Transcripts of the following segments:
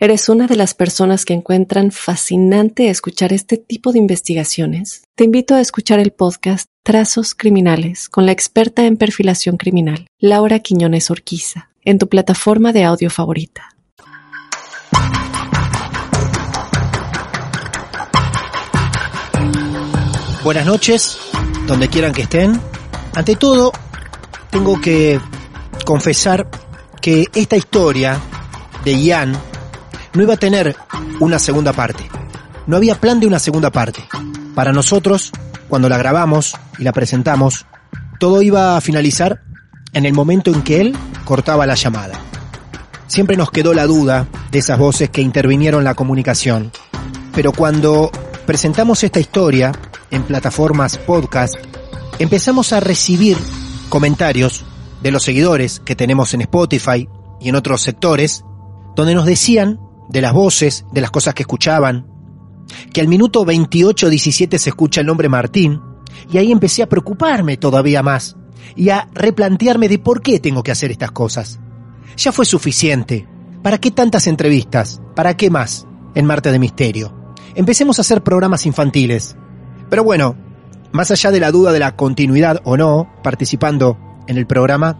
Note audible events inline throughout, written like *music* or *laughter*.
¿Eres una de las personas que encuentran fascinante escuchar este tipo de investigaciones? Te invito a escuchar el podcast Trazos Criminales con la experta en perfilación criminal, Laura Quiñones Orquiza, en tu plataforma de audio favorita. Buenas noches, donde quieran que estén. Ante todo, tengo que confesar que esta historia de Ian no iba a tener una segunda parte. No había plan de una segunda parte. Para nosotros, cuando la grabamos y la presentamos, todo iba a finalizar en el momento en que él cortaba la llamada. Siempre nos quedó la duda de esas voces que intervinieron la comunicación. Pero cuando presentamos esta historia en plataformas podcast, empezamos a recibir comentarios de los seguidores que tenemos en Spotify y en otros sectores, donde nos decían de las voces, de las cosas que escuchaban, que al minuto 28-17 se escucha el nombre Martín, y ahí empecé a preocuparme todavía más y a replantearme de por qué tengo que hacer estas cosas. Ya fue suficiente. ¿Para qué tantas entrevistas? ¿Para qué más en Marte de Misterio? Empecemos a hacer programas infantiles. Pero bueno, más allá de la duda de la continuidad o no participando en el programa,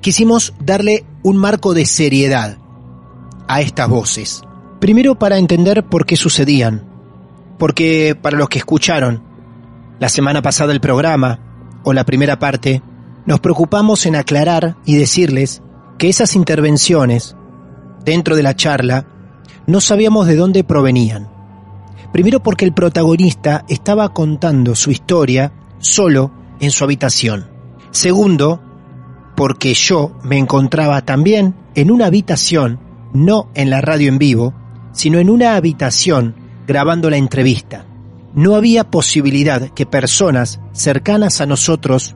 quisimos darle un marco de seriedad a estas voces. Primero para entender por qué sucedían. Porque para los que escucharon la semana pasada el programa, o la primera parte, nos preocupamos en aclarar y decirles que esas intervenciones, dentro de la charla, no sabíamos de dónde provenían. Primero porque el protagonista estaba contando su historia solo en su habitación. Segundo, porque yo me encontraba también en una habitación no en la radio en vivo, sino en una habitación grabando la entrevista. No había posibilidad que personas cercanas a nosotros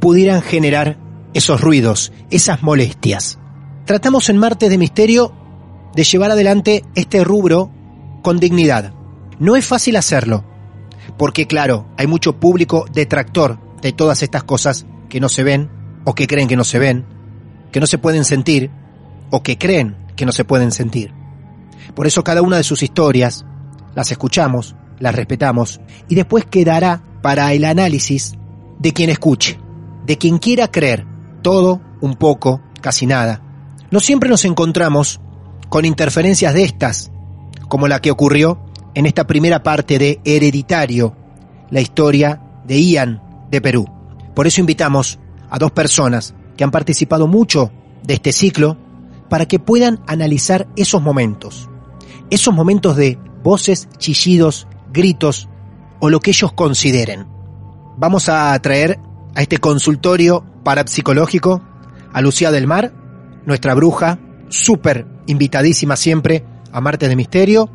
pudieran generar esos ruidos, esas molestias. Tratamos en Martes de Misterio de llevar adelante este rubro con dignidad. No es fácil hacerlo, porque claro, hay mucho público detractor de todas estas cosas que no se ven o que creen que no se ven, que no se pueden sentir o que creen que no se pueden sentir. Por eso cada una de sus historias las escuchamos, las respetamos y después quedará para el análisis de quien escuche, de quien quiera creer todo, un poco, casi nada. No siempre nos encontramos con interferencias de estas, como la que ocurrió en esta primera parte de Hereditario, la historia de Ian de Perú. Por eso invitamos a dos personas que han participado mucho de este ciclo para que puedan analizar esos momentos. Esos momentos de voces, chillidos gritos o lo que ellos consideren. Vamos a traer a este consultorio parapsicológico a Lucía del Mar, nuestra bruja, súper invitadísima siempre a Marte de Misterio,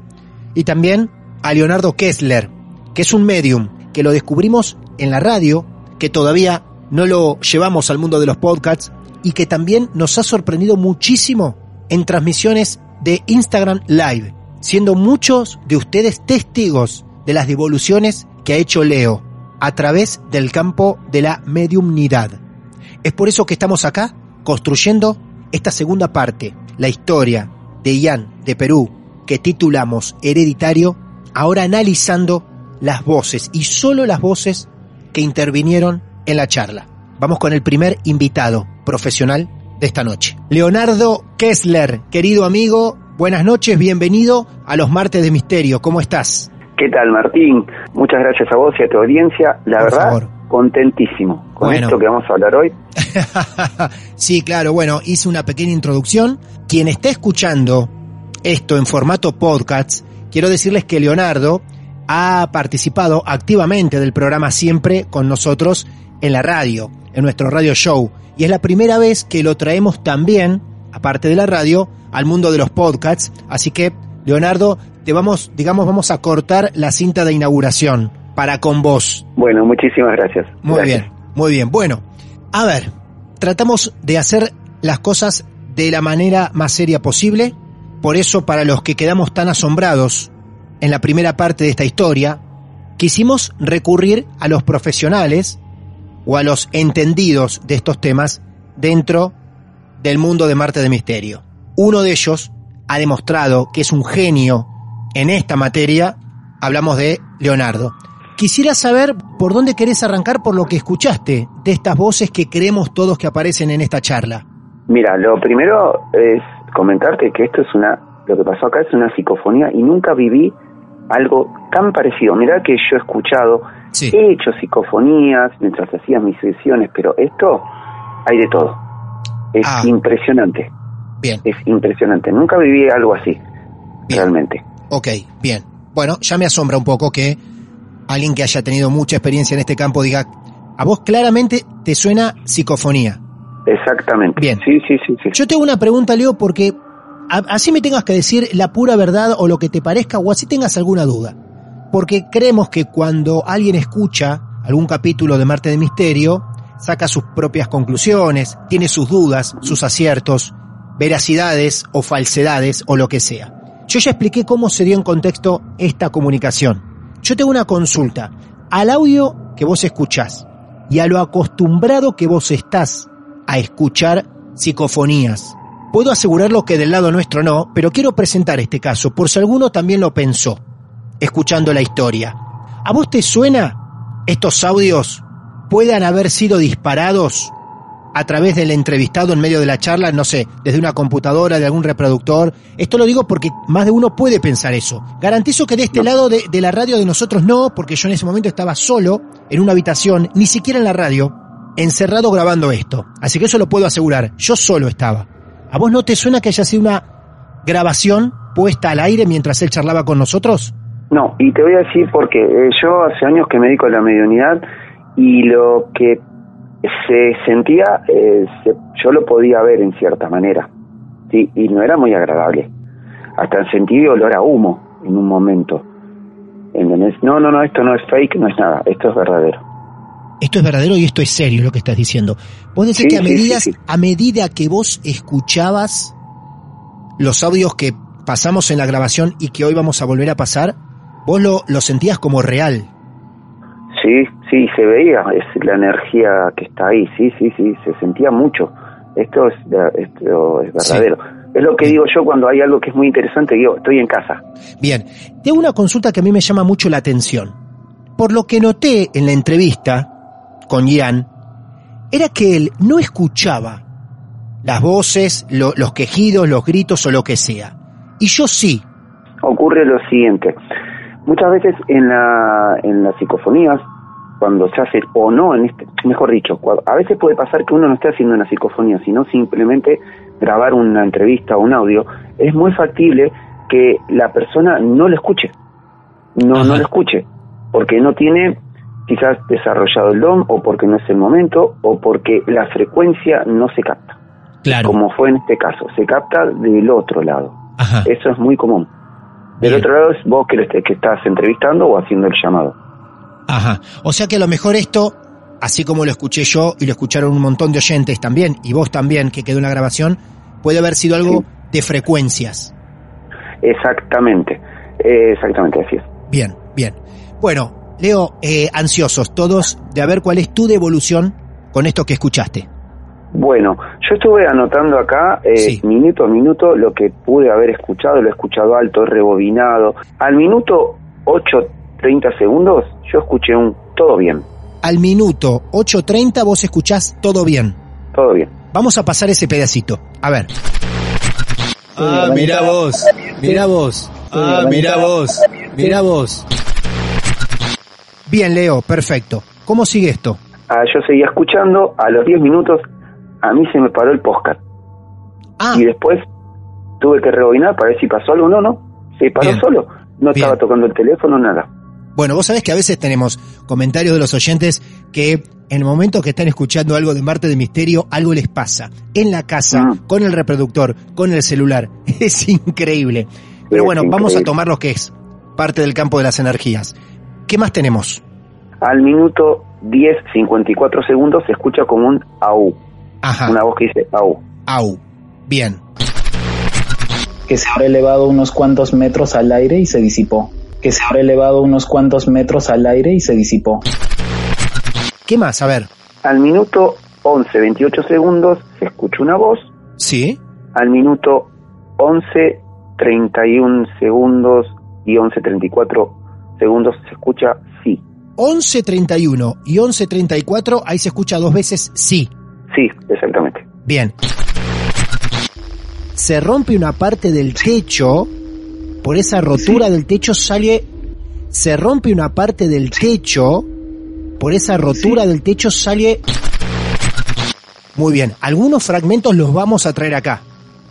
y también a Leonardo Kessler, que es un medium que lo descubrimos en la radio, que todavía no lo llevamos al mundo de los podcasts y que también nos ha sorprendido muchísimo en transmisiones de Instagram Live, siendo muchos de ustedes testigos de las devoluciones que ha hecho Leo a través del campo de la mediumnidad. Es por eso que estamos acá construyendo esta segunda parte, la historia de Ian de Perú, que titulamos Hereditario, ahora analizando las voces y solo las voces que intervinieron en la charla. Vamos con el primer invitado profesional de esta noche. Leonardo Kessler, querido amigo, buenas noches, bienvenido a los martes de misterio. ¿Cómo estás? ¿Qué tal, Martín? Muchas gracias a vos y a tu audiencia. La verdad, contentísimo con esto que vamos a hablar hoy. *laughs* sí, claro, bueno, hice una pequeña introducción. Quien está escuchando esto en formato podcast, quiero decirles que Leonardo ha participado activamente del programa siempre con nosotros en la radio, en nuestro radio show. Y es la primera vez que lo traemos también, aparte de la radio, al mundo de los podcasts. Así que, Leonardo, te vamos, digamos, vamos a cortar la cinta de inauguración para con vos. Bueno, muchísimas gracias. Muy bien, muy bien. Bueno, a ver, tratamos de hacer las cosas de la manera más seria posible. Por eso, para los que quedamos tan asombrados en la primera parte de esta historia, quisimos recurrir a los profesionales o a los entendidos de estos temas dentro del mundo de Marte de Misterio. Uno de ellos ha demostrado que es un genio en esta materia, hablamos de Leonardo. Quisiera saber por dónde querés arrancar por lo que escuchaste de estas voces que creemos todos que aparecen en esta charla. Mira, lo primero es comentarte que esto es una, lo que pasó acá es una psicofonía y nunca viví algo tan parecido. Mira que yo he escuchado, he hecho psicofonías mientras hacía mis sesiones, pero esto hay de todo. Es ah. impresionante. Bien. Es impresionante. Nunca viví algo así, realmente. Ok, bien. Bueno, ya me asombra un poco que alguien que haya tenido mucha experiencia en este campo diga, a vos claramente te suena psicofonía. Exactamente. Bien. Sí, sí, sí, sí. Yo tengo una pregunta, Leo, porque así me tengas que decir la pura verdad o lo que te parezca o así tengas alguna duda. Porque creemos que cuando alguien escucha algún capítulo de Marte de Misterio, saca sus propias conclusiones, tiene sus dudas, sus aciertos, veracidades o falsedades o lo que sea. Yo ya expliqué cómo se dio en contexto esta comunicación. Yo tengo una consulta. Al audio que vos escuchás y a lo acostumbrado que vos estás a escuchar psicofonías, puedo asegurarlo que del lado nuestro no, pero quiero presentar este caso por si alguno también lo pensó, escuchando la historia. ¿A vos te suena estos audios puedan haber sido disparados a través del entrevistado en medio de la charla, no sé, desde una computadora, de algún reproductor. Esto lo digo porque más de uno puede pensar eso. Garantizo que de este lado de, la radio de nosotros no, porque yo en ese momento estaba solo, en una habitación, ni siquiera en la radio, encerrado grabando esto. Así que eso lo puedo asegurar. Yo solo estaba. ¿A vos no te suena que haya sido una grabación puesta al aire mientras él charlaba con nosotros? No, y te voy a decir porque eh, yo hace años que me dedico a la mediunidad y lo que se sentía, eh, yo lo podía ver en cierta manera, ¿sí? y no era muy agradable. Hasta sentí olor a humo en un momento. No, no, no, esto no es fake, no es nada, esto es verdadero. Esto es verdadero y esto es serio lo que estás diciendo. Vos decís que a, medida, a medida que vos escuchabas los audios que pasamos en la grabación y que hoy vamos a volver a pasar, vos lo, lo sentías como real. Sí, sí, se veía, es la energía que está ahí, sí, sí, sí, se sentía mucho. Esto es, esto es verdadero. Es lo que digo yo cuando hay algo que es muy interesante, yo estoy en casa. Bien, tengo una consulta que a mí me llama mucho la atención. Por lo que noté en la entrevista con Ian, era que él no escuchaba las voces, los quejidos, los gritos o lo que sea. Y yo sí. Ocurre lo siguiente. Muchas veces en, la, en las psicofonías cuando se hace o no en este, mejor dicho, a veces puede pasar que uno no esté haciendo una psicofonía, sino simplemente grabar una entrevista o un audio, es muy factible que la persona no lo escuche. no, Ajá. no lo escuche, porque no tiene quizás desarrollado el don o porque no es el momento o porque la frecuencia no se capta, Claro. como fue en este caso, se capta del otro lado. Ajá. Eso es muy común. Del Bien. otro lado es vos que, lo estés- que estás entrevistando o haciendo el llamado. Ajá. O sea que a lo mejor esto, así como lo escuché yo y lo escucharon un montón de oyentes también, y vos también, que quedó en la grabación, puede haber sido algo Sí. de frecuencias. Exactamente, exactamente así es. Bien, bien. Bueno, Leo, eh, ansiosos todos de a ver cuál es tu devolución con esto que escuchaste. Bueno, yo estuve anotando acá eh, Sí. minuto a minuto lo que pude haber escuchado, lo he escuchado alto, rebobinado. Al minuto 8.30 segundos yo escuché un todo bien, Al minuto 8.30 vos escuchás todo bien. todo bien. Vamos a pasar ese pedacito. A ver. Ah, mira vos, mira vos, ah, mira vos, mira vos. Bien, Leo, perfecto. ¿Cómo sigue esto? Ah, yo seguía escuchando, a los 10 minutos a mí se me paró el podcast Ah, y después tuve que rebobinar para ver si pasó algo. No, no, se paró Bien. solo. No Bien. estaba tocando el teléfono, nada. bueno, vos sabés que a veces tenemos comentarios de los oyentes que en el momento que están escuchando algo de Marte de Misterio, algo les pasa. En la casa, Mm. con el reproductor, con el celular. *laughs* Es increíble. Pero Es bueno, vamos a tomar lo que es parte del campo de las energías. ¿Qué más tenemos? Al minuto 10, 54 segundos se escucha como un AU, Ajá, una voz que dice AU. au. Bien. que se habrá elevado unos cuantos metros al aire y se disipó. Que se habrá elevado unos cuantos metros al aire y se disipó. ¿Qué más? A ver. Al minuto 11, 28 segundos se escucha una voz. ¿Sí? Al minuto 11, 31 segundos y 11, 34 segundos se escucha sí. 11.31 y 11.34, ahí se escucha dos veces sí. Sí, exactamente. Bien. Se rompe una parte del techo, por esa rotura del techo sale... Se rompe una parte del techo, por esa rotura del techo sale... Muy bien, algunos fragmentos los vamos a traer acá,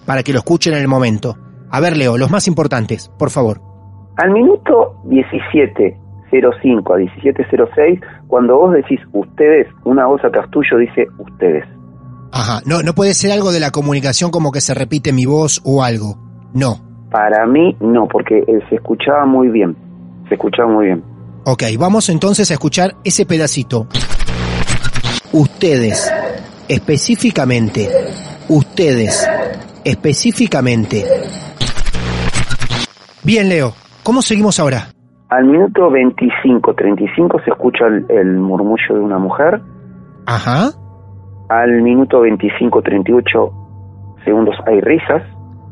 para que lo escuchen en el momento. A ver, Leo, los más importantes, por favor. Al minuto 17.05 a 17.06, cuando vos decís ustedes, una voz atrás tuyo dice ustedes. Ajá, no, no puede ser algo de la comunicación como que se repite mi voz o algo. No. Para mí no, porque eh, se escuchaba muy bien. Se escuchaba muy bien. Ok, vamos entonces a escuchar ese pedacito. Ustedes, específicamente, ustedes, específicamente. Bien, Leo, ¿cómo seguimos ahora? Al minuto 25.35 se escucha el, el murmullo de una mujer. Ajá, Al minuto 25.38 segundos hay risas.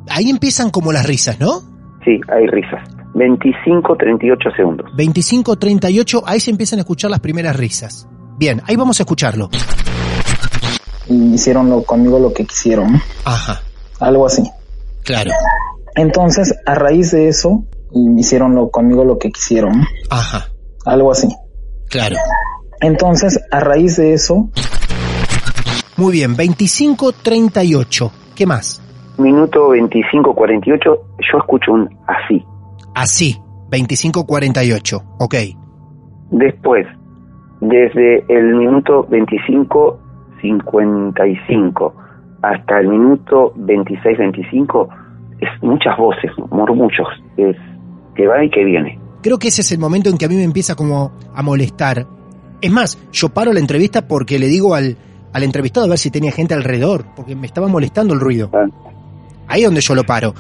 ahí empiezan como las risas, ¿no? Sí, hay risas. 25.38 segundos. 25-38, ahí se empiezan a escuchar las primeras risas. Bien, ahí vamos a escucharlo. Y hicieron lo- conmigo lo que quisieron. Ajá, Algo así. claro, Entonces, a raíz de eso, hicieron lo- conmigo lo que quisieron. ajá, Algo así. claro. Entonces, a raíz de eso, Muy bien, 25-38, ¿qué más? Minuto 25.48 yo escucho un así. Así, 25-48, ok. Después, desde el minuto 25.55 hasta el minuto 26.25 es muchas voces, murmullos, es que va y que viene. Creo que ese es el momento en que a mí me empieza como a molestar. Es más, yo paro la entrevista porque le digo al, al entrevistado a ver si tenía gente alrededor, porque me estaba molestando el ruido. Ah, Ahí es donde yo lo paro.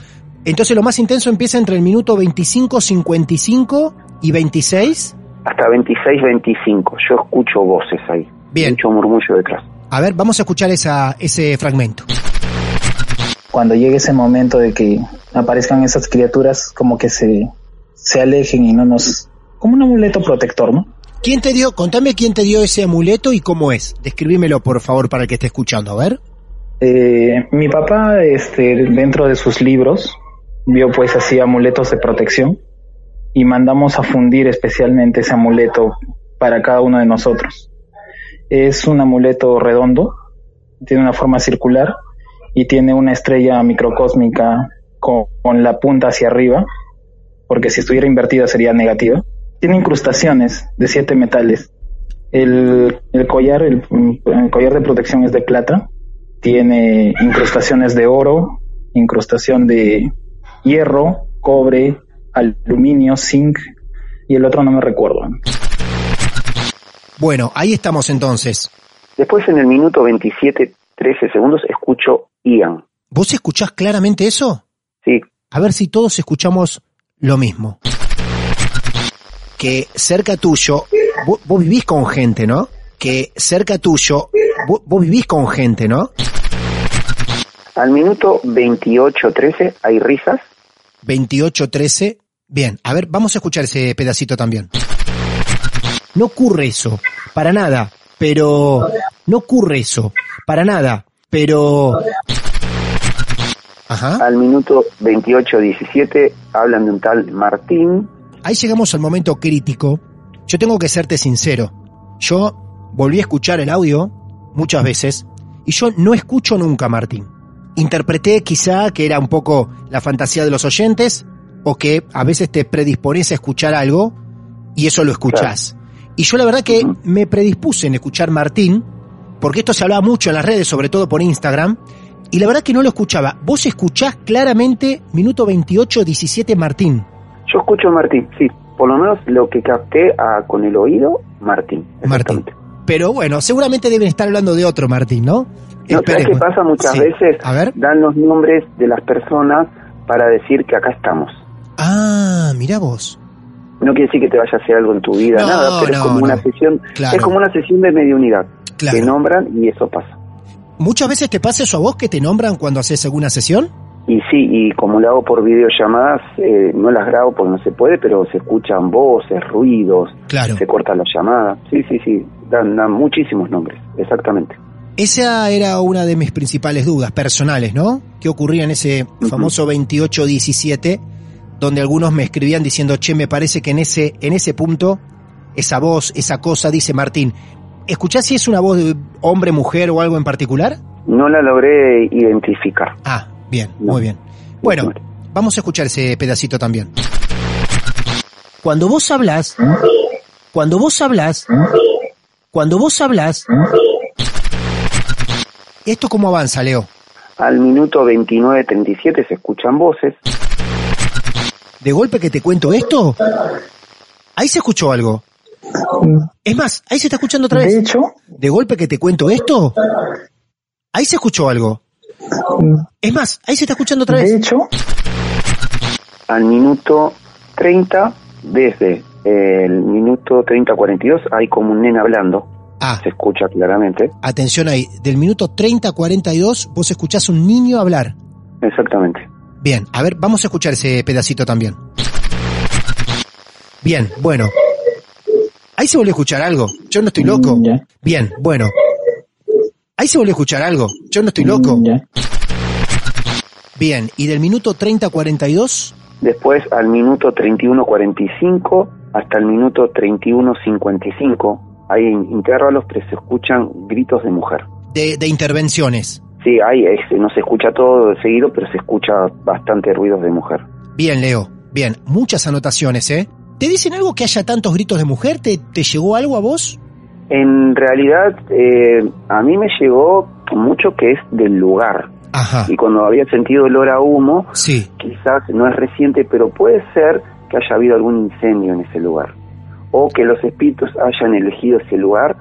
Entonces lo más intenso empieza entre el minuto 25, 55 y 26. Hasta 26.25 yo escucho voces ahí. Bien. Mucho murmullo detrás. A ver, vamos a escuchar esa, ese fragmento. cuando llegue ese momento de que aparezcan esas criaturas, como que se, se alejen y no nos... como un amuleto protector, ¿no? ¿Quién te dio, contame quién te dio ese amuleto y cómo es? Describímelo por favor para el que esté escuchando, a ver. Eh, mi papá, este, dentro de sus libros, vio pues así amuletos de protección y mandamos a fundir especialmente ese amuleto para cada uno de nosotros. Es un amuleto redondo, tiene una forma circular y tiene una estrella microcósmica con, con la punta hacia arriba, porque si estuviera invertida sería negativa. Tiene incrustaciones de siete metales. El, el collar, el, el collar de protección es de plata. Tiene incrustaciones de oro, incrustación de hierro, cobre, aluminio, zinc y el otro no me recuerdo. Bueno, ahí estamos entonces. Después en el minuto 27, 13 segundos escucho Ian. ¿Vos escuchás claramente eso? Sí, A ver si todos escuchamos lo mismo. Que cerca tuyo, vos, vos vivís con gente, ¿no? Que cerca tuyo, vos, vos vivís con gente, ¿no? al minuto 28, 13 hay risas. 28-13. Bien, a ver, vamos a escuchar ese pedacito también. No ocurre eso, para nada, pero... No ocurre eso, para nada, pero... Ajá. Al minuto 28, 17 hablan de un tal Martín. Ahí llegamos al momento crítico. Yo tengo que serte sincero. Yo volví a escuchar el audio muchas veces y yo no escucho nunca a Martín. Interpreté quizá que era un poco la fantasía de los oyentes o que a veces te predispones a escuchar algo y eso lo escuchás. Y yo la verdad que me predispuse en escuchar Martín porque esto se hablaba mucho en las redes, sobre todo por Instagram, y la verdad que no lo escuchaba. Vos escuchás claramente minuto 28, 17 Martín. Yo escucho a Martín, sí. Por lo menos lo que capté ah, con el oído, Martín. Martín. Pero bueno, seguramente deben estar hablando de otro Martín, ¿no? No, ¿sabes qué pasa? Muchas Sí. veces A ver. dan los nombres de las personas para decir que acá estamos. Ah, mira vos. No quiere decir que te vaya a hacer algo en tu vida, No, nada, pero no, es como una sesión, Claro. es como una sesión de mediunidad. Claro. Te nombran y eso pasa. ¿Muchas veces te pasa eso a vos que te nombran cuando haces alguna sesión? Y sí, y como lo hago por videollamadas, eh, no las grabo porque no se puede, pero se escuchan voces, ruidos, Claro. se corta la llamada. Sí, sí, sí, dan, dan muchísimos nombres, exactamente. Esa era una de mis principales dudas personales, ¿no? ¿Qué ocurría en ese famoso 28-17, donde algunos me escribían diciendo, che, me parece que en ese, en ese punto, esa voz, esa cosa, dice Martín. ¿Escuchás si es una voz de hombre, mujer o algo en particular? No la logré identificar. Ah, bien, No. muy bien. Bueno, vamos a escuchar ese pedacito también. Cuando vos hablas, cuando vos hablas, cuando vos hablas, ¿esto cómo avanza, Leo? Al minuto 29.37 se escuchan voces. ¿De golpe que te cuento esto? Ahí se escuchó algo. Es más, ahí se está escuchando otra De vez. hecho, ¿De golpe que te cuento esto? Ahí se escuchó algo. Es más, ahí se está escuchando otra de vez. hecho, Al minuto 30, desde el minuto 30.42, hay como un nene hablando. Ah, Se escucha claramente. atención ahí. Del minuto 30 a 42 vos escuchás un niño hablar. Exactamente. Bien, a ver, vamos a escuchar ese pedacito también. Bien, bueno. Ahí se volvió a escuchar algo. Yo no estoy loco. Mm, ya. Bien, bueno. Ahí se volvió a escuchar algo. Yo no estoy loco. Mm, ya. Bien, y del minuto 30 a 42, Después al minuto 31.45 hasta el minuto 31.55 hay intervalos, pero se escuchan gritos de mujer. de, de intervenciones. Sí, hay, es- no se escucha todo de seguido, pero se escucha bastante ruidos de mujer. Bien, Leo. Bien, muchas anotaciones, ¿eh? ¿Te dicen algo que haya tantos gritos de mujer? ¿Te, te llegó algo a vos? En realidad, eh, a mí me llegó mucho que es del lugar. Ajá. Y cuando había sentido olor a humo, Sí, quizás no es reciente, pero puede ser que haya habido algún incendio en ese lugar. O que los espíritus hayan elegido ese lugar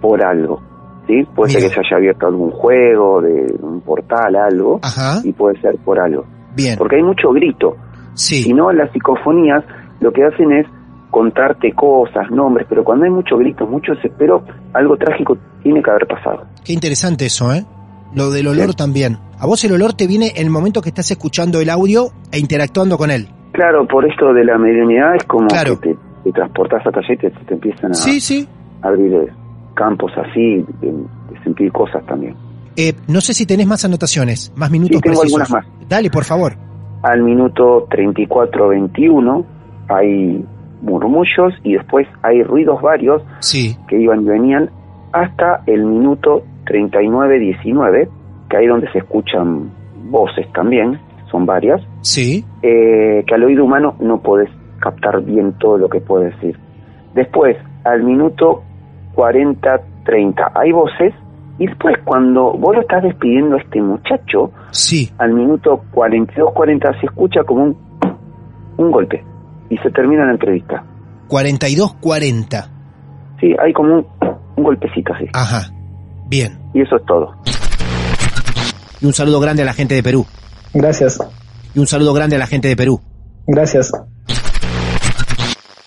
por algo. ¿sí? Puede ser que se haya abierto algún juego, de un portal, algo. ajá. Y puede ser por algo. Bien. Porque hay mucho grito. Sí, Si no, las psicofonías lo que hacen es contarte cosas, nombres, pero cuando hay mucho grito, mucho desespero, algo trágico tiene que haber pasado. qué interesante eso, ¿eh? Lo del olor Sí. también. A vos el olor te viene en el momento que estás escuchando el audio e interactuando con él. Claro, por esto de la mediunidad es como Claro. que te, te transportas hasta allá y te, empiezan a Sí, sí. abrir eh, campos así, de, de sentir cosas también. Eh, no sé si tenés más anotaciones, más minutos Sí, tengo precisos. algunas más. Dale, por favor. Al minuto 34-21 hay murmullos y después hay ruidos varios Sí, que iban y venían hasta el minuto 39-19, que ahí donde se escuchan voces también, son varias, Sí. eh, que al oído humano no podés captar bien todo lo que puede decir. Después, al minuto 40, 30, hay voces, y después cuando vos lo estás despidiendo a este muchacho, Sí. al minuto 42, 40 se escucha como un, un golpe, y se termina la entrevista. 42-40. Sí, hay como un, un golpecito así, Ajá. Bien. y eso es todo. Y un saludo grande a la gente de Perú. Gracias, Y un saludo grande a la gente de Perú. gracias.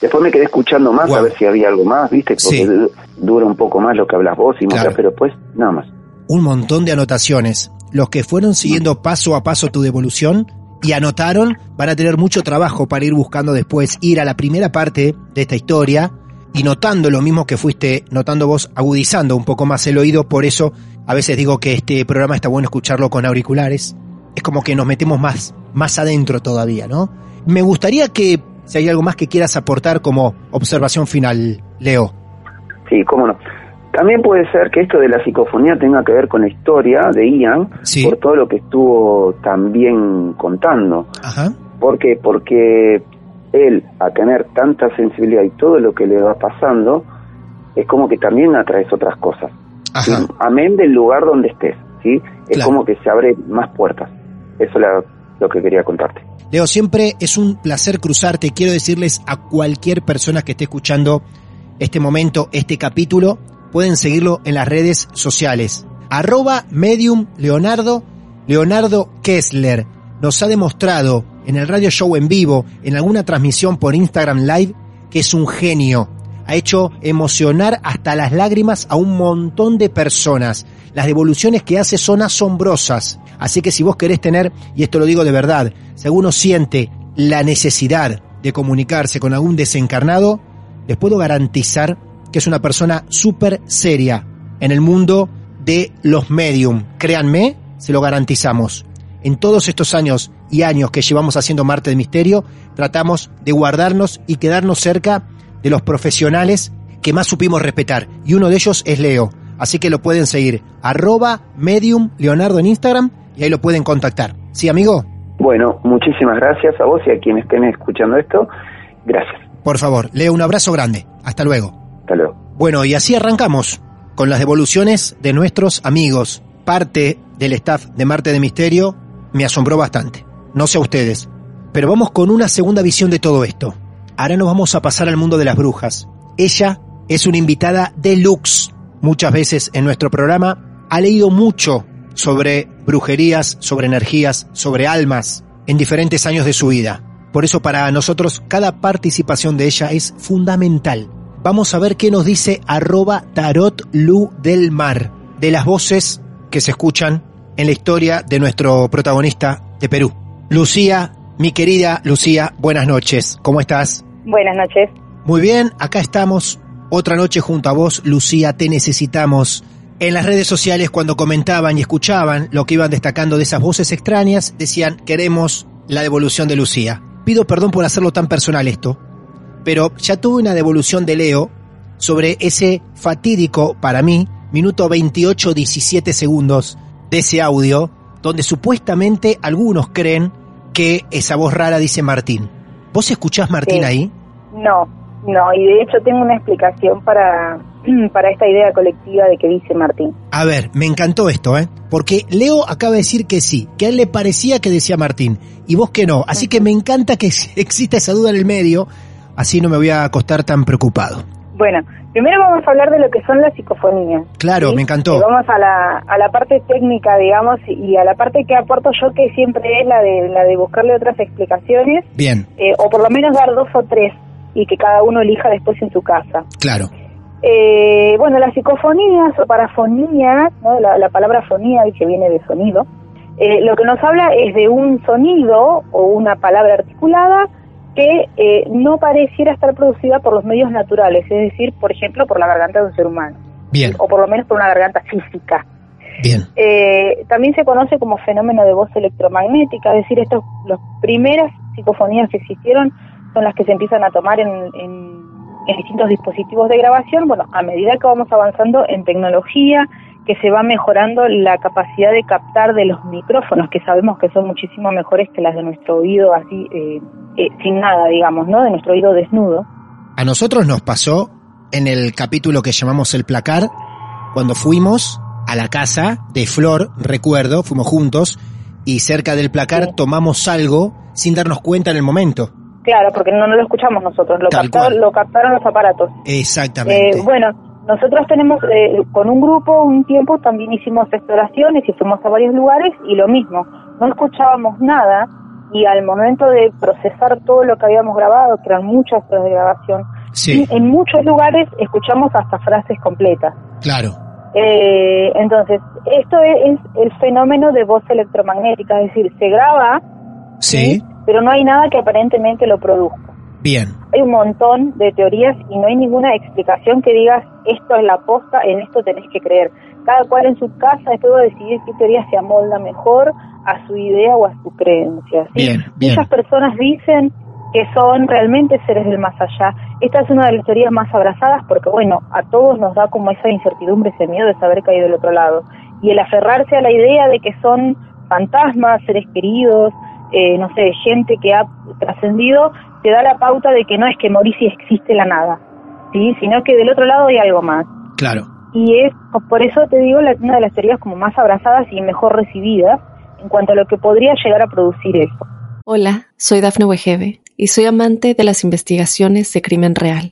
Después me quedé escuchando más a ver si había algo más, ¿viste? Porque Sí. du- dura un poco más lo que hablas vos y más, Claro. pero pues nada más. Un montón de anotaciones. Los que fueron siguiendo paso a paso tu devolución y anotaron van a tener mucho trabajo para ir buscando después, ir a la primera parte de esta historia y notando lo mismo que fuiste notando vos, agudizando un poco más el oído. Por eso a veces digo que este programa está bueno escucharlo con auriculares. Es como que nos metemos más, más adentro todavía, ¿no? Me gustaría que, si hay algo más que quieras aportar como observación final, Leo. Sí, cómo no. También puede ser que esto de la psicofonía tenga que ver con la historia de Ian, Sí. por todo lo que estuvo también contando. Ajá. ¿Por qué? Porque él, a tener tanta sensibilidad y todo lo que le va pasando, es como que también atraes otras cosas. Amén del lugar donde estés, ¿sí? Es Claro. como que se abren más puertas. Eso es lo que quería contarte. Leo, siempre es un placer cruzarte. Quiero decirles a cualquier persona que esté escuchando este momento, este capítulo, pueden seguirlo en las redes sociales. Arroba medium Leonardo, Leonardo Kessler. Nos ha demostrado en el radio show en vivo, en alguna transmisión por Instagram Live, que es un genio. Ha hecho emocionar hasta las lágrimas a un montón de personas. Las devoluciones que hace son asombrosas. Así que si vos querés tener, y esto lo digo de verdad, si alguno siente la necesidad de comunicarse con algún desencarnado, les puedo garantizar que es una persona súper seria en el mundo de los medium. Créanme, se lo garantizamos. En todos estos años y años que llevamos haciendo Marte de Misterio, tratamos de guardarnos y quedarnos cerca de los profesionales que más supimos respetar. Y uno de ellos es Leo. Así que lo pueden seguir. Arroba medium Leonardo en Instagram y ahí lo pueden contactar. ¿Sí, amigo? Bueno, muchísimas gracias a vos y a quienes estén escuchando esto. Gracias. Por favor, Leo, un abrazo grande. Hasta luego. Bueno, y así arrancamos con las devoluciones de nuestros amigos. Parte del staff de Marte de Misterio me asombró bastante. No sé a ustedes. Pero vamos con una segunda visión de todo esto. Ahora nos vamos a pasar al mundo de las brujas. Ella es una invitada deluxe. Muchas veces en nuestro programa ha leído mucho sobre brujerías, sobre energías, sobre almas en diferentes años de su vida. Por eso para nosotros cada participación de ella es fundamental. Vamos a ver qué nos dice arroba tarot lu del mar, de las voces que se escuchan en la historia de nuestro protagonista de Perú. Lucía, mi querida Lucía, buenas noches. ¿Cómo estás? Buenas noches. Muy bien, acá estamos. Otra noche junto a vos, Lucía, te necesitamos. En las redes sociales, cuando comentaban y escuchaban lo que iban destacando de esas voces extrañas, decían, queremos la devolución de Lucía. Pido perdón por hacerlo tan personal esto, pero ya tuve una devolución de Leo sobre ese fatídico, para mí, minuto 28, 17 segundos de ese audio, donde supuestamente algunos creen que esa voz rara dice Martín. ¿Vos escuchás Martín Sí. ahí? No, no, y de hecho tengo una explicación para, *clears throat* para esta idea colectiva de que dice Martín. A ver, me encantó esto, ¿eh? Porque Leo acaba de decir que sí, que a él le parecía que decía Martín, y vos que no. Así que me encanta que *laughs* exista esa duda en el medio, así no me voy a acostar tan preocupado. Bueno, primero vamos a hablar de lo que son las psicofonías. Claro, ¿sí? me encantó. Eh, vamos a la, a la parte técnica, digamos, y a la parte que aporto yo, que siempre es la de, la de buscarle otras explicaciones, Bien, eh, o por lo menos dar dos o tres, y que cada uno elija después en su casa. claro. Eh, bueno, las psicofonías o parafonías, ¿no? la, la palabra fonía que viene de sonido, eh, lo que nos habla es de un sonido o una palabra articulada que eh, no pareciera estar producida por los medios naturales, es decir, por ejemplo, por la garganta de un ser humano, Bien, o por lo menos por una garganta física. bien. Eh, también se conoce como fenómeno de voz electromagnética, es decir, estos, las primeras psicofonías que existieron son las que se empiezan a tomar en, en- en distintos dispositivos de grabación, bueno, a medida que vamos avanzando en tecnología, que se va mejorando la capacidad de captar de los micrófonos, que sabemos que son muchísimo mejores que las de nuestro oído así, eh, eh, sin nada, digamos, ¿no? De nuestro oído desnudo. A nosotros nos pasó en el capítulo que llamamos El Placar, cuando fuimos a la casa de Flor, recuerdo, fuimos juntos, y cerca del placar tomamos algo sin darnos cuenta en el momento. Claro, porque no, no lo escuchamos nosotros, lo, captaron, lo captaron los aparatos. Exactamente. Eh, bueno, nosotros tenemos, eh, con un grupo, un tiempo también hicimos exploraciones y fuimos a varios lugares y lo mismo, no escuchábamos nada y al momento de procesar todo lo que habíamos grabado, que eran muchas horas de grabación, en muchos lugares escuchamos hasta frases completas. Claro. Eh, entonces, esto es, el fenómeno de voz electromagnética, es decir, se graba, sí. pero no hay nada que aparentemente lo produzca. Bien. Hay un montón de teorías y no hay ninguna explicación que digas esto es la posta, en esto tenés que creer. Cada cual en su casa después va a decidir qué teoría se amolda mejor a su idea o a su creencia. Bien, bien. Muchas personas dicen que son realmente seres del más allá. Esta es una de las teorías más abrazadas porque, bueno, a todos nos da como esa incertidumbre, ese miedo de saber que hay del otro lado. Y el aferrarse a la idea de que son fantasmas, seres queridos, eh, no sé, gente que ha trascendido, te da la pauta de que no es que morís y existe la nada, ¿sí? sino que del otro lado hay algo más. Claro. Y es por eso te digo una de las teorías como más abrazadas y mejor recibidas en cuanto a lo que podría llegar a producir eso. Hola, soy Dafne Wegebe y soy amante de las investigaciones de crimen real.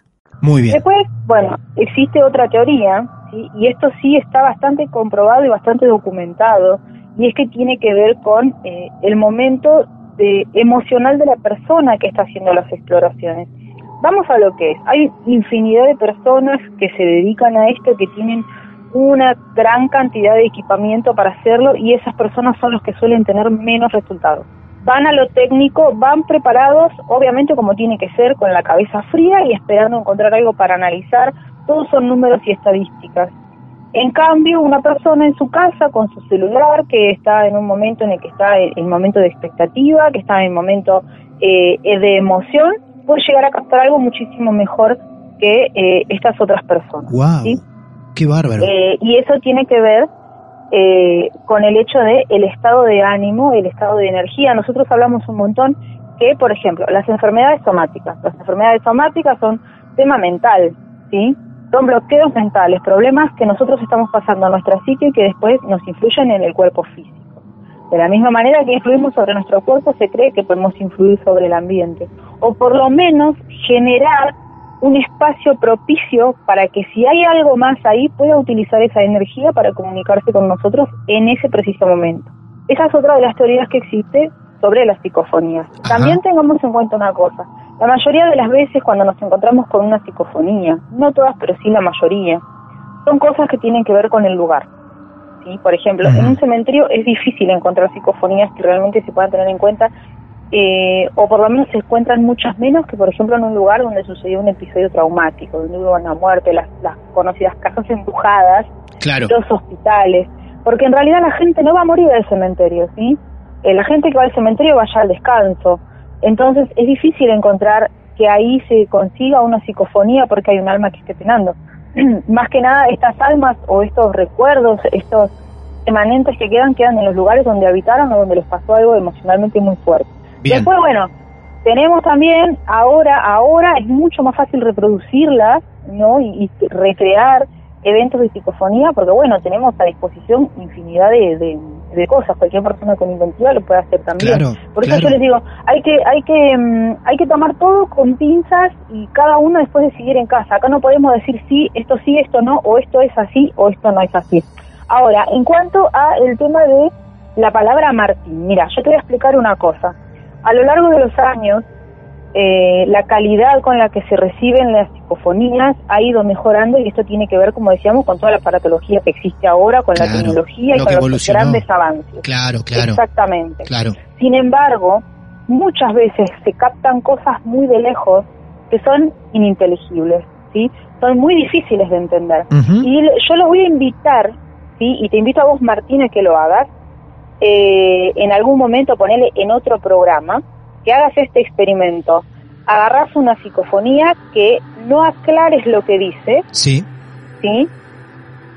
Muy bien. Después, bueno, existe otra teoría, y esto sí está bastante comprobado y bastante documentado, y es que tiene que ver con eh, el momento de, emocional de la persona que está haciendo las exploraciones. Vamos a lo que es. Hay infinidad de personas que se dedican a esto, que tienen una gran cantidad de equipamiento para hacerlo y esas personas son los que suelen tener menos resultados. Van a lo técnico, van preparados, obviamente como tiene que ser, con la cabeza fría y esperando encontrar algo para analizar. Todos son números y estadísticas. En cambio, una persona en su casa con su celular, que está en un momento en el que está en momento de expectativa, que está en momento eh, de emoción, puede llegar a captar algo muchísimo mejor que eh, estas otras personas. ¡Wow! ¡Qué bárbaro! Eh, y eso tiene que ver eh, con el hecho de el estado de ánimo, el estado de energía. Nosotros hablamos un montón que, por ejemplo, las enfermedades somáticas. Las enfermedades somáticas son tema mental, ¿sí? Son bloqueos mentales, problemas que nosotros estamos pasando a nuestra psique y que después nos influyen en el cuerpo físico. De la misma manera que influimos sobre nuestro cuerpo, se cree que podemos influir sobre el ambiente. O por lo menos generar un espacio propicio para que si hay algo más ahí pueda utilizar esa energía para comunicarse con nosotros en ese preciso momento. Esa es otra de las teorías que existe sobre las psicofonías. También tengamos en cuenta una cosa. La mayoría de las veces cuando nos encontramos con una psicofonía, no todas, pero sí la mayoría, son cosas que tienen que ver con el lugar. ¿sí? Por ejemplo, en un cementerio es difícil encontrar psicofonías que realmente se puedan tener en cuenta, eh, o por lo menos se encuentran muchas menos que, por ejemplo, en un lugar donde sucedió un episodio traumático, donde hubo una muerte, las, las conocidas casas empujadas, los hospitales, porque en realidad la gente no va a morir del cementerio, ¿sí? Eh, la gente que va al cementerio vaya al descanso, entonces es difícil encontrar que ahí se consiga una psicofonía porque hay un alma que esté penando. *clears throat* más que nada estas almas o estos recuerdos, estos emanentes que quedan, quedan en los lugares donde habitaron o donde les pasó algo emocionalmente muy fuerte. Después, bueno, tenemos también, ahora, ahora es mucho más fácil reproducirlas, ¿no? Y, recrear eventos de psicofonía, porque bueno, tenemos a disposición infinidad de, de, cosas, cualquier persona con inventiva lo puede hacer también. Por eso yo les digo, hay que, hay que, mm, hay que tomar todo con pinzas y cada uno después decidir en casa. Acá no podemos decir sí, esto sí, esto no, o esto es así, o esto no es así. Ahora, en cuanto a el tema de la palabra Martín, mira, yo te voy a explicar una cosa. A lo largo de los años, eh, la calidad con la que se reciben las psicofonías ha ido mejorando y esto tiene que ver, como decíamos, con toda la aparatología que existe ahora, con la tecnología y con los grandes avances. Claro, claro. Exactamente. Claro. Sin embargo, muchas veces se captan cosas muy de lejos que son ininteligibles, ¿sí? Son muy difíciles de entender. Y yo los voy a invitar, ¿sí? Y te invito a vos, Martín, a que lo hagas, eh, en algún momento, ponele en otro programa, que hagas este experimento. Agarrás una psicofonía que no aclares lo que dice, Sí, ¿sí?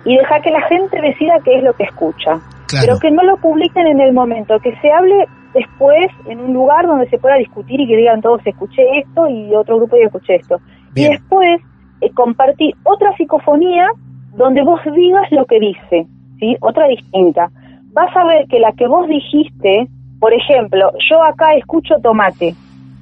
Y deja que la gente decida qué es lo que escucha. claro. Pero que no lo publiquen en el momento, que se hable después en un lugar donde se pueda discutir y que digan todos escuché esto y otro grupo diga escuché esto. Bien. Y después eh, compartir otra psicofonía donde vos digas lo que dice, ¿sí? Otra distinta. Vas a ver que la que vos dijiste, por ejemplo, yo acá escucho tomate,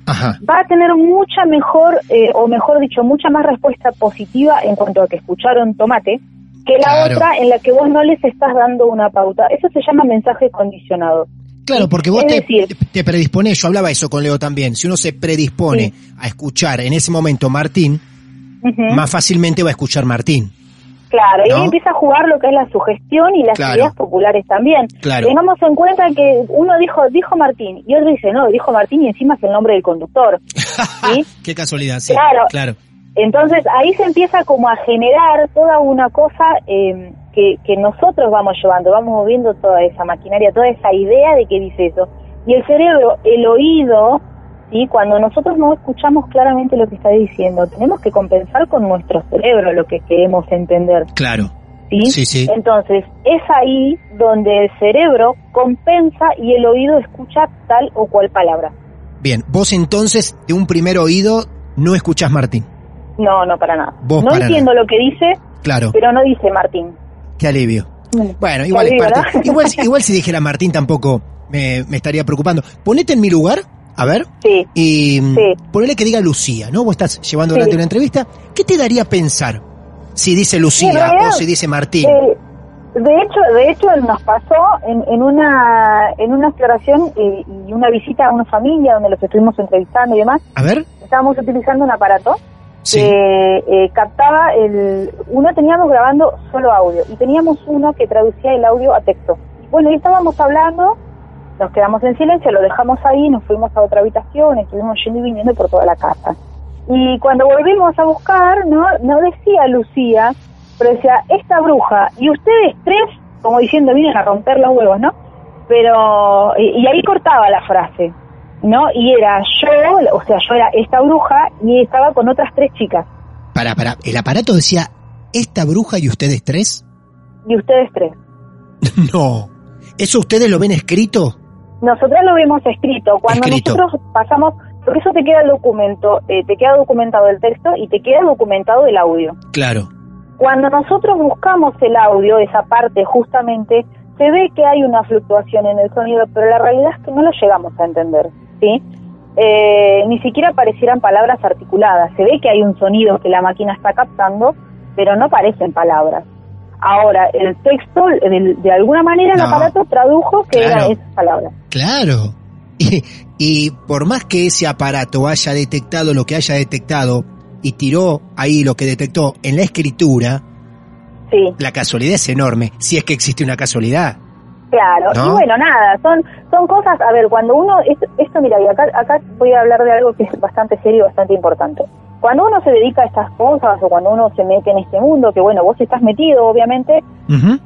Ajá. va a tener mucha mejor, eh, o mejor dicho, mucha más respuesta positiva en cuanto a que escucharon tomate, que la Claro. otra en la que vos no les estás dando una pauta. Eso se llama mensaje condicionado. Claro, porque vos te, decir- te predispones, yo hablaba eso con Leo también, si uno se predispone a escuchar en ese momento Martín, más fácilmente va a escuchar Martín. Claro, y ¿No? ahí empieza a jugar lo que es la sugestión y las Claro. ideas populares también. Claro. Tengamos en cuenta que uno dijo dijo Martín y otro dice no, dijo Martín y encima es el nombre del conductor. *laughs* ¿sí? Qué casualidad, sí. Claro. claro. Entonces ahí se empieza como a generar toda una cosa eh, que, que nosotros vamos llevando, vamos moviendo toda esa maquinaria, toda esa idea de que dice eso. Y el cerebro, el oído, ¿sí? cuando nosotros no escuchamos claramente lo que está diciendo, tenemos que compensar con nuestro cerebro lo que queremos entender. Claro. ¿sí? Sí, sí. Entonces, es ahí donde el cerebro compensa y el oído escucha tal o cual palabra. Bien, vos entonces de un primer oído no escuchás Martín. No, no para nada. Vos no para entiendo lo que dice, Claro, pero no dice Martín. qué alivio. Bueno, igual es parte. Igual, *laughs* igual si dijera Martín tampoco me, me estaría preocupando. Ponete en mi lugar, a ver, Sí, y mm, Sí. ponele que diga Lucía, ¿no? Vos estás llevando Sí. durante una entrevista. ¿Qué te daría a pensar si dice Lucía realidad, o si dice Martín? Eh, de hecho, de hecho nos pasó en, en una en una exploración eh, y una visita a una familia donde los estuvimos entrevistando y demás. A ver, Estábamos utilizando un aparato sí. que eh, captaba el uno teníamos grabando solo audio y teníamos uno que traducía el audio a texto. Bueno, y estábamos hablando, nos quedamos en silencio, lo dejamos ahí, nos fuimos a otra habitación, estuvimos yendo y viniendo por toda la casa. Y cuando volvimos a buscar, no, no decía Lucía, pero decía esta bruja y ustedes tres, como diciendo vienen a romper los huevos, ¿no? Pero y, y ahí cortaba la frase, ¿no? Y era yo, o sea, yo era esta bruja y estaba con otras tres chicas Para, para, el aparato decía, ¿esta bruja y ustedes tres? y ustedes tres. *laughs* no. ¿Eso ustedes lo ven escrito? Nosotros lo vemos escrito. Cuando Escrito. nosotros pasamos, porque eso te queda el documento, eh, te queda documentado el texto y te queda documentado el audio. Claro. Cuando nosotros buscamos el audio, esa parte justamente, se ve que hay una fluctuación en el sonido, pero la realidad es que no lo llegamos a entender, ¿sí? Eh, ni siquiera aparecieran palabras articuladas. Se ve que hay un sonido que la máquina está captando, pero no parecen palabras. Ahora, el texto, de, de alguna manera, el aparato tradujo que Claro. eran esas palabras. Claro. Y, y por más que ese aparato haya detectado lo que haya detectado y tiró ahí lo que detectó en la escritura, Sí. la casualidad es enorme, si es que existe una casualidad. Claro, ¿No? y bueno, nada, son son cosas, a ver, cuando uno, esto, esto mira, y acá, acá voy a hablar de algo que es bastante serio y bastante importante. Cuando uno se dedica a estas cosas o cuando uno se mete en este mundo, que bueno, vos estás metido, obviamente,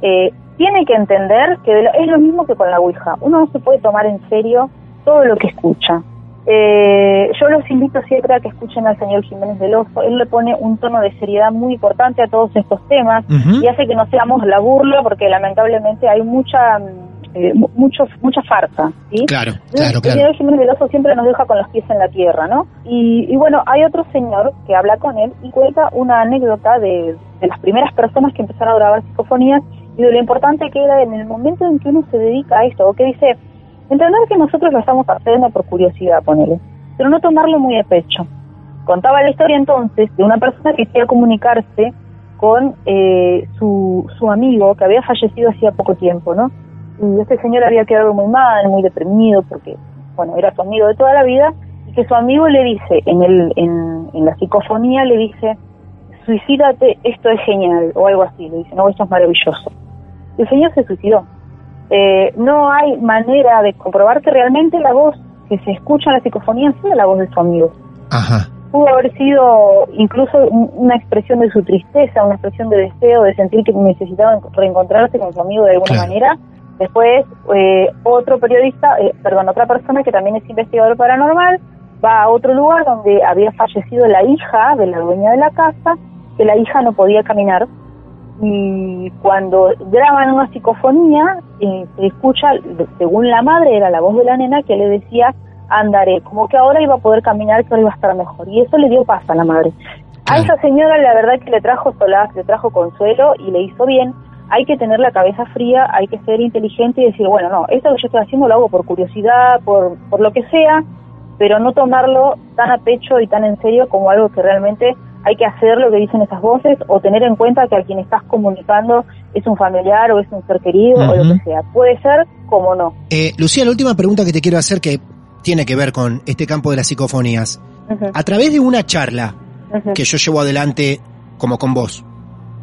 eh, tiene que entender que es lo mismo que con la Ouija. Uno no se puede tomar en serio todo lo que escucha. Eh, yo los invito siempre a que escuchen al señor Jiménez del Oso. Él le pone un tono de seriedad muy importante a todos estos temas y hace que no seamos la burla porque lamentablemente hay mucha eh, mu- mucho, mucha farsa. ¿sí? Claro, claro, El claro. señor Jiménez del Oso siempre nos deja con los pies en la tierra, ¿no? Y, y bueno, hay otro señor que habla con él y cuenta una anécdota de, de las primeras personas que empezaron a grabar psicofonías y de lo importante que era en el momento en que uno se dedica a esto, o que dice, entender que nosotros lo estamos haciendo por curiosidad, ponele, pero no tomarlo muy de pecho. Contaba la historia entonces de una persona que quería comunicarse con eh, su, su amigo que había fallecido hacía poco tiempo, ¿no? Y este señor había quedado muy mal, muy deprimido, porque, bueno, era su amigo de toda la vida y que su amigo le dice, en, el, en, en la psicofonía le dice, suicídate, esto es genial, o algo así, le dice, no, esto es maravilloso. El señor se suicidó. Eh, no hay manera de comprobar que realmente la voz que se escucha en la psicofonía sea la voz de su amigo. Ajá. Pudo haber sido incluso un- una expresión de su tristeza, una expresión de deseo, de sentir que necesitaba reencontrarse con su amigo de alguna Claro. manera. Después, eh, otro periodista, eh, perdón, otra persona que también es investigador paranormal, va a otro lugar donde había fallecido la hija de la dueña de la casa, que la hija no podía caminar. Y cuando graban una psicofonía, eh, se escucha, según la madre, era la voz de la nena que le decía, andaré, como que ahora iba a poder caminar, que ahora iba a estar mejor. Y eso le dio paz a la madre. A esa señora la verdad que le trajo solaz, le trajo consuelo y le hizo bien. Hay que tener la cabeza fría, hay que ser inteligente y decir, bueno, no, esto que yo estoy haciendo lo hago por curiosidad, por, por lo que sea, pero no tomarlo tan a pecho y tan en serio como algo que realmente hay que hacer lo que dicen esas voces o tener en cuenta que a quien estás comunicando es un familiar o es un ser querido o lo que sea. Puede ser como no. Eh, Lucía, la última pregunta que te quiero hacer que tiene que ver con este campo de las psicofonías. A través de una charla que yo llevo adelante como con vos,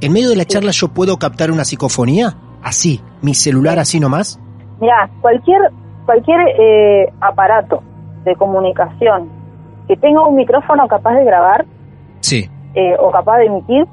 ¿en medio de la charla yo puedo captar una psicofonía? Así, mi celular así nomás. Mira, cualquier cualquier eh, aparato de comunicación que tenga un micrófono capaz de grabar Sí. eh, o capaz de emitir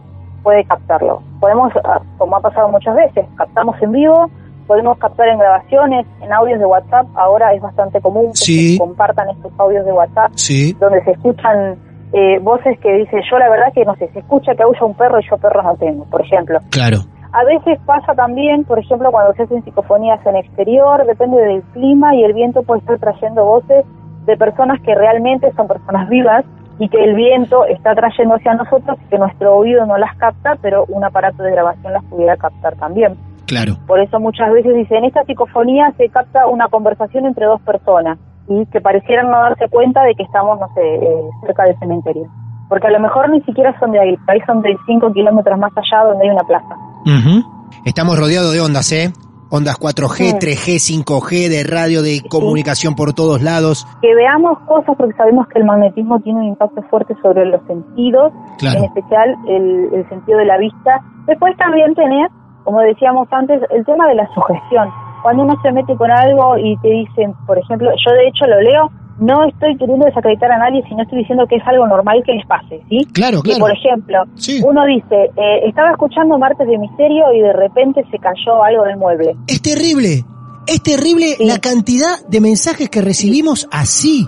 puede captarlo. Podemos, ah, como ha pasado muchas veces, captamos en vivo, podemos captar en grabaciones, en audios de WhatsApp. Ahora es bastante común que Sí. se compartan estos audios de WhatsApp Sí. donde se escuchan eh, voces que dicen yo la verdad que no sé, se escucha que aúlla un perro y yo perros no tengo, por ejemplo. Claro. A veces pasa también, por ejemplo, cuando se hacen psicofonías en exterior, depende del clima y el viento puede estar trayendo voces de personas que realmente son personas vivas y que el viento está trayendo hacia nosotros y que nuestro oído no las capta, pero un aparato de grabación las pudiera captar también. Claro. Por eso muchas veces dicen, en esta psicofonía se capta una conversación entre dos personas y que parecieran no darse cuenta de que estamos, no sé, eh, cerca del cementerio. Porque a lo mejor ni siquiera son de ahí, ahí son de 5 kilómetros más allá donde hay una plaza. Ujú. Estamos rodeados de ondas, ¿eh? Ondas 4G, Sí. 3G, 5G, de radio, de comunicación por todos lados. Que veamos cosas porque sabemos que el magnetismo tiene un impacto fuerte sobre los sentidos, Claro. en especial el, el sentido de la vista. Después también tener, como decíamos antes, el tema de la sugestión. Cuando uno se mete con algo y te dicen, por ejemplo, yo de hecho lo leo, no estoy queriendo desacreditar a nadie, sino estoy diciendo que es algo normal que les pase, ¿sí? Claro, Que, claro. por ejemplo, Sí. uno dice, eh, estaba escuchando Martes de Misterio y de repente se cayó algo del mueble. Es terrible. Es terrible Sí. la cantidad de mensajes que recibimos así.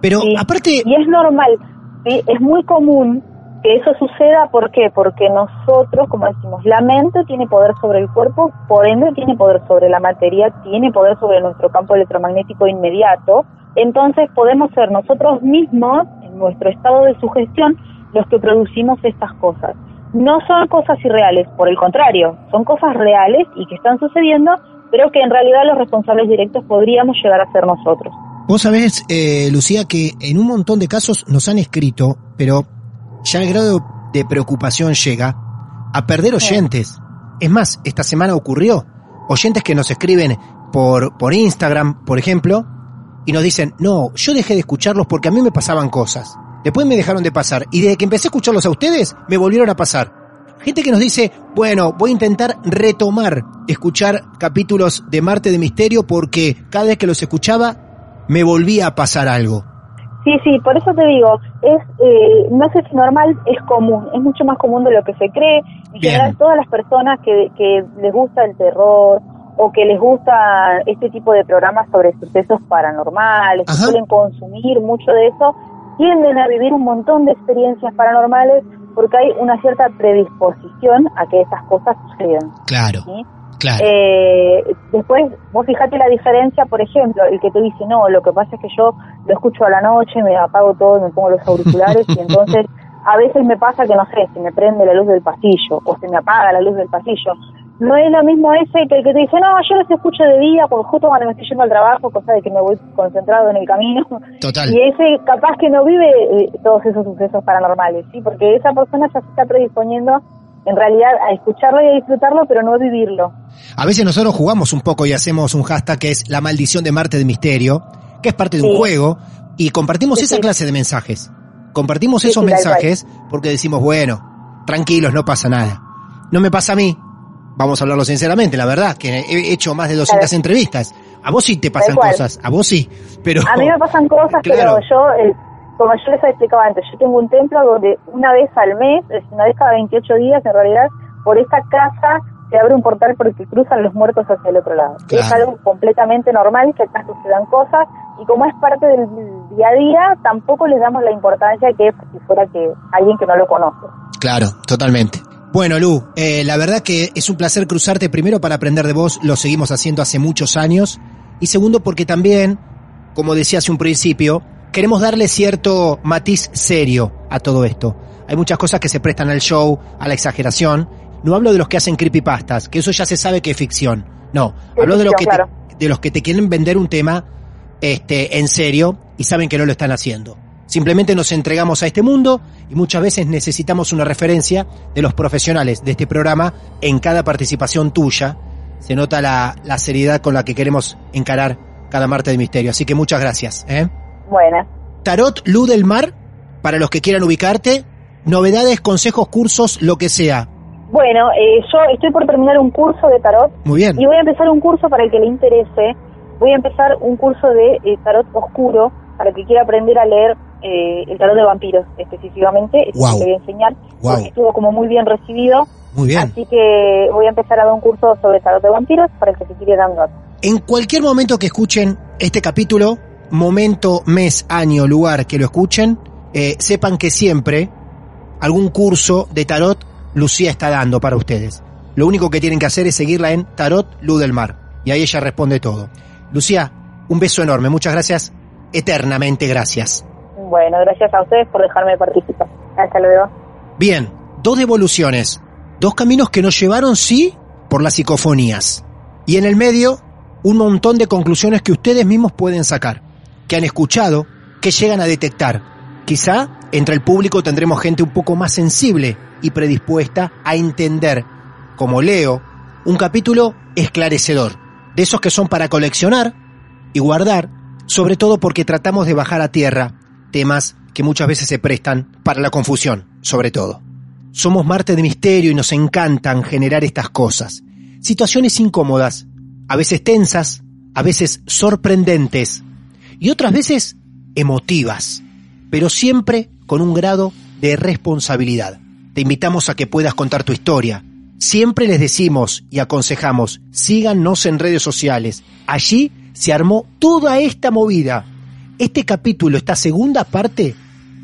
Pero Sí. aparte, Y es normal, ¿sí? es muy común que eso suceda, ¿por qué? Porque nosotros, como decimos, la mente tiene poder sobre el cuerpo, por ende tiene poder sobre la materia, tiene poder sobre nuestro campo electromagnético inmediato, entonces podemos ser nosotros mismos, en nuestro estado de sugestión, los que producimos estas cosas. No son cosas irreales, por el contrario, son cosas reales y que están sucediendo, pero que en realidad los responsables directos podríamos llegar a ser nosotros. vos sabés, eh, Lucía, que en un montón de casos nos han escrito, pero ya el grado de preocupación llega a perder oyentes. Es más, esta semana ocurrió. Oyentes que nos escriben por, por Instagram, por ejemplo, y nos dicen, no, yo dejé de escucharlos porque a mí me pasaban cosas. Después me dejaron de pasar. Y desde que empecé a escucharlos a ustedes, me volvieron a pasar. Gente que nos dice, bueno, voy a intentar retomar, escuchar capítulos de Marte de Misterio porque cada vez que los escuchaba, me volvía a pasar algo. Sí, sí, por eso te digo, es eh, no sé si normal, es común, es mucho más común de lo que se cree. En general, todas las personas que, que les gusta el terror o que les gusta este tipo de programas sobre sucesos paranormales, que suelen consumir mucho de eso, tienden a vivir un montón de experiencias paranormales porque hay una cierta predisposición a que esas cosas sucedan. Claro, ¿sí? Claro. Eh, después, vos fijate la diferencia, por ejemplo, el que te dice, no, lo que pasa es que yo lo escucho a la noche, me apago todo, y me pongo los auriculares y entonces *laughs* a veces me pasa que, no sé, se me prende la luz del pasillo o se me apaga la luz del pasillo. No es lo mismo ese que el que te dice, no, yo los escucho de día, porque justo cuando me estoy yendo al trabajo, cosa de que me voy concentrado en el camino. Total. Y ese capaz que no vive eh, todos esos sucesos paranormales, ¿sí? Porque esa persona ya se está predisponiendo en realidad a escucharlo y a disfrutarlo, pero no a vivirlo. A veces nosotros jugamos un poco y hacemos un hashtag que es la maldición de Marte de Misterio, que es parte de un juego, Y compartimos Sí, esa sí. clase de mensajes. Compartimos esos mensajes porque decimos, bueno, tranquilos, no pasa nada. No me pasa a mí. Vamos a hablarlo sinceramente, la verdad, que he hecho más de 200 Claro. entrevistas. A vos sí te pasan cosas, a vos sí, pero... A mí me pasan cosas, *laughs* Claro. pero yo, eh, como yo les explicaba antes, yo tengo un templo donde una vez al mes, es una vez cada 28 días en realidad, por esta casa se abre un portal porque cruzan los muertos hacia el otro lado. Claro. Es algo completamente normal que acá sucedan cosas y como es parte del día a día, tampoco les damos la importancia que es si fuera que alguien que no lo conoce. Claro, totalmente. Bueno, Lu, eh, la verdad que es un placer cruzarte primero para aprender de vos, lo seguimos haciendo hace muchos años, y segundo porque también, como decía hace un principio, queremos darle cierto matiz serio a todo esto. Hay muchas cosas que se prestan al show, a la exageración. No hablo de los que hacen creepypastas, que eso ya se sabe que es ficción. No, Es hablo de los que te- de los que te quieren vender un tema este en serio y saben que no lo están haciendo. Simplemente nos entregamos a este mundo y muchas veces necesitamos una referencia de los profesionales de este programa en cada participación tuya. Se nota la, la seriedad con la que queremos encarar cada martes de misterio. Así que muchas gracias. ¿eh? Bueno, Tarot Luz del Mar, para los que quieran ubicarte, novedades, consejos, cursos, lo que sea. bueno eh, yo estoy por terminar un curso de tarot Muy bien. Y voy a empezar un curso para el que le interese. Voy a empezar un curso de eh, tarot oscuro para el que quiera aprender a leer eh, el tarot de vampiros específicamente. Eso Guau. le voy a enseñar. Porque estuvo como muy bien recibido. Muy bien. Así que voy a empezar a dar un curso sobre tarot de vampiros para el que se quiera dando. En cualquier momento que escuchen este capítulo, momento, mes, año, lugar que lo escuchen, eh, sepan que siempre algún curso de tarot Lucía está dando para ustedes. Lo único que tienen que hacer es seguirla en Tarot Luz del Mar. Y ahí ella responde todo. Lucía, un beso enorme. Muchas gracias. Eternamente gracias. Bueno, gracias a ustedes por dejarme participar. Hasta luego. Bien, dos devoluciones. Dos caminos que nos llevaron, sí, por las psicofonías. Y en el medio, un montón de conclusiones que ustedes mismos pueden sacar, que han escuchado, que llegan a detectar. Quizá entre el público tendremos gente un poco más sensible y predispuesta a entender, como Leo, un capítulo esclarecedor, de esos que son para coleccionar y guardar, sobre todo porque tratamos de bajar a tierra temas que muchas veces se prestan para la confusión, sobre todo. Somos Marte de Misterio y nos encantan generar estas cosas. Situaciones incómodas, a veces tensas, a veces sorprendentes y otras veces emotivas, pero siempre con un grado de responsabilidad. Te invitamos a que puedas contar tu historia. Siempre les decimos y aconsejamos, síganos en redes sociales. Allí se armó toda esta movida. Este capítulo, esta segunda parte,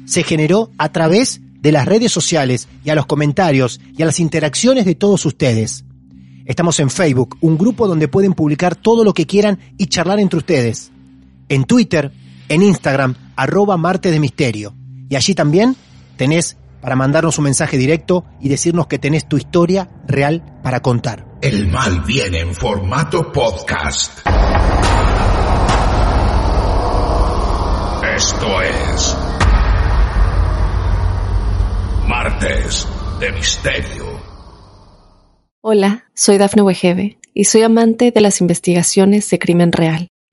se generó a través de las redes sociales y a los comentarios y a las interacciones de todos ustedes. Estamos en Facebook, un grupo donde pueden publicar todo lo que quieran y charlar entre ustedes. En Twitter, en Instagram, arroba Marte de Misterio. Y allí también tenés para mandarnos un mensaje directo y decirnos que tenés tu historia real para contar. El mal viene en formato podcast. Esto es Martes de Misterio. Hola, soy Dafne Wegebe y soy amante de las investigaciones de crimen real.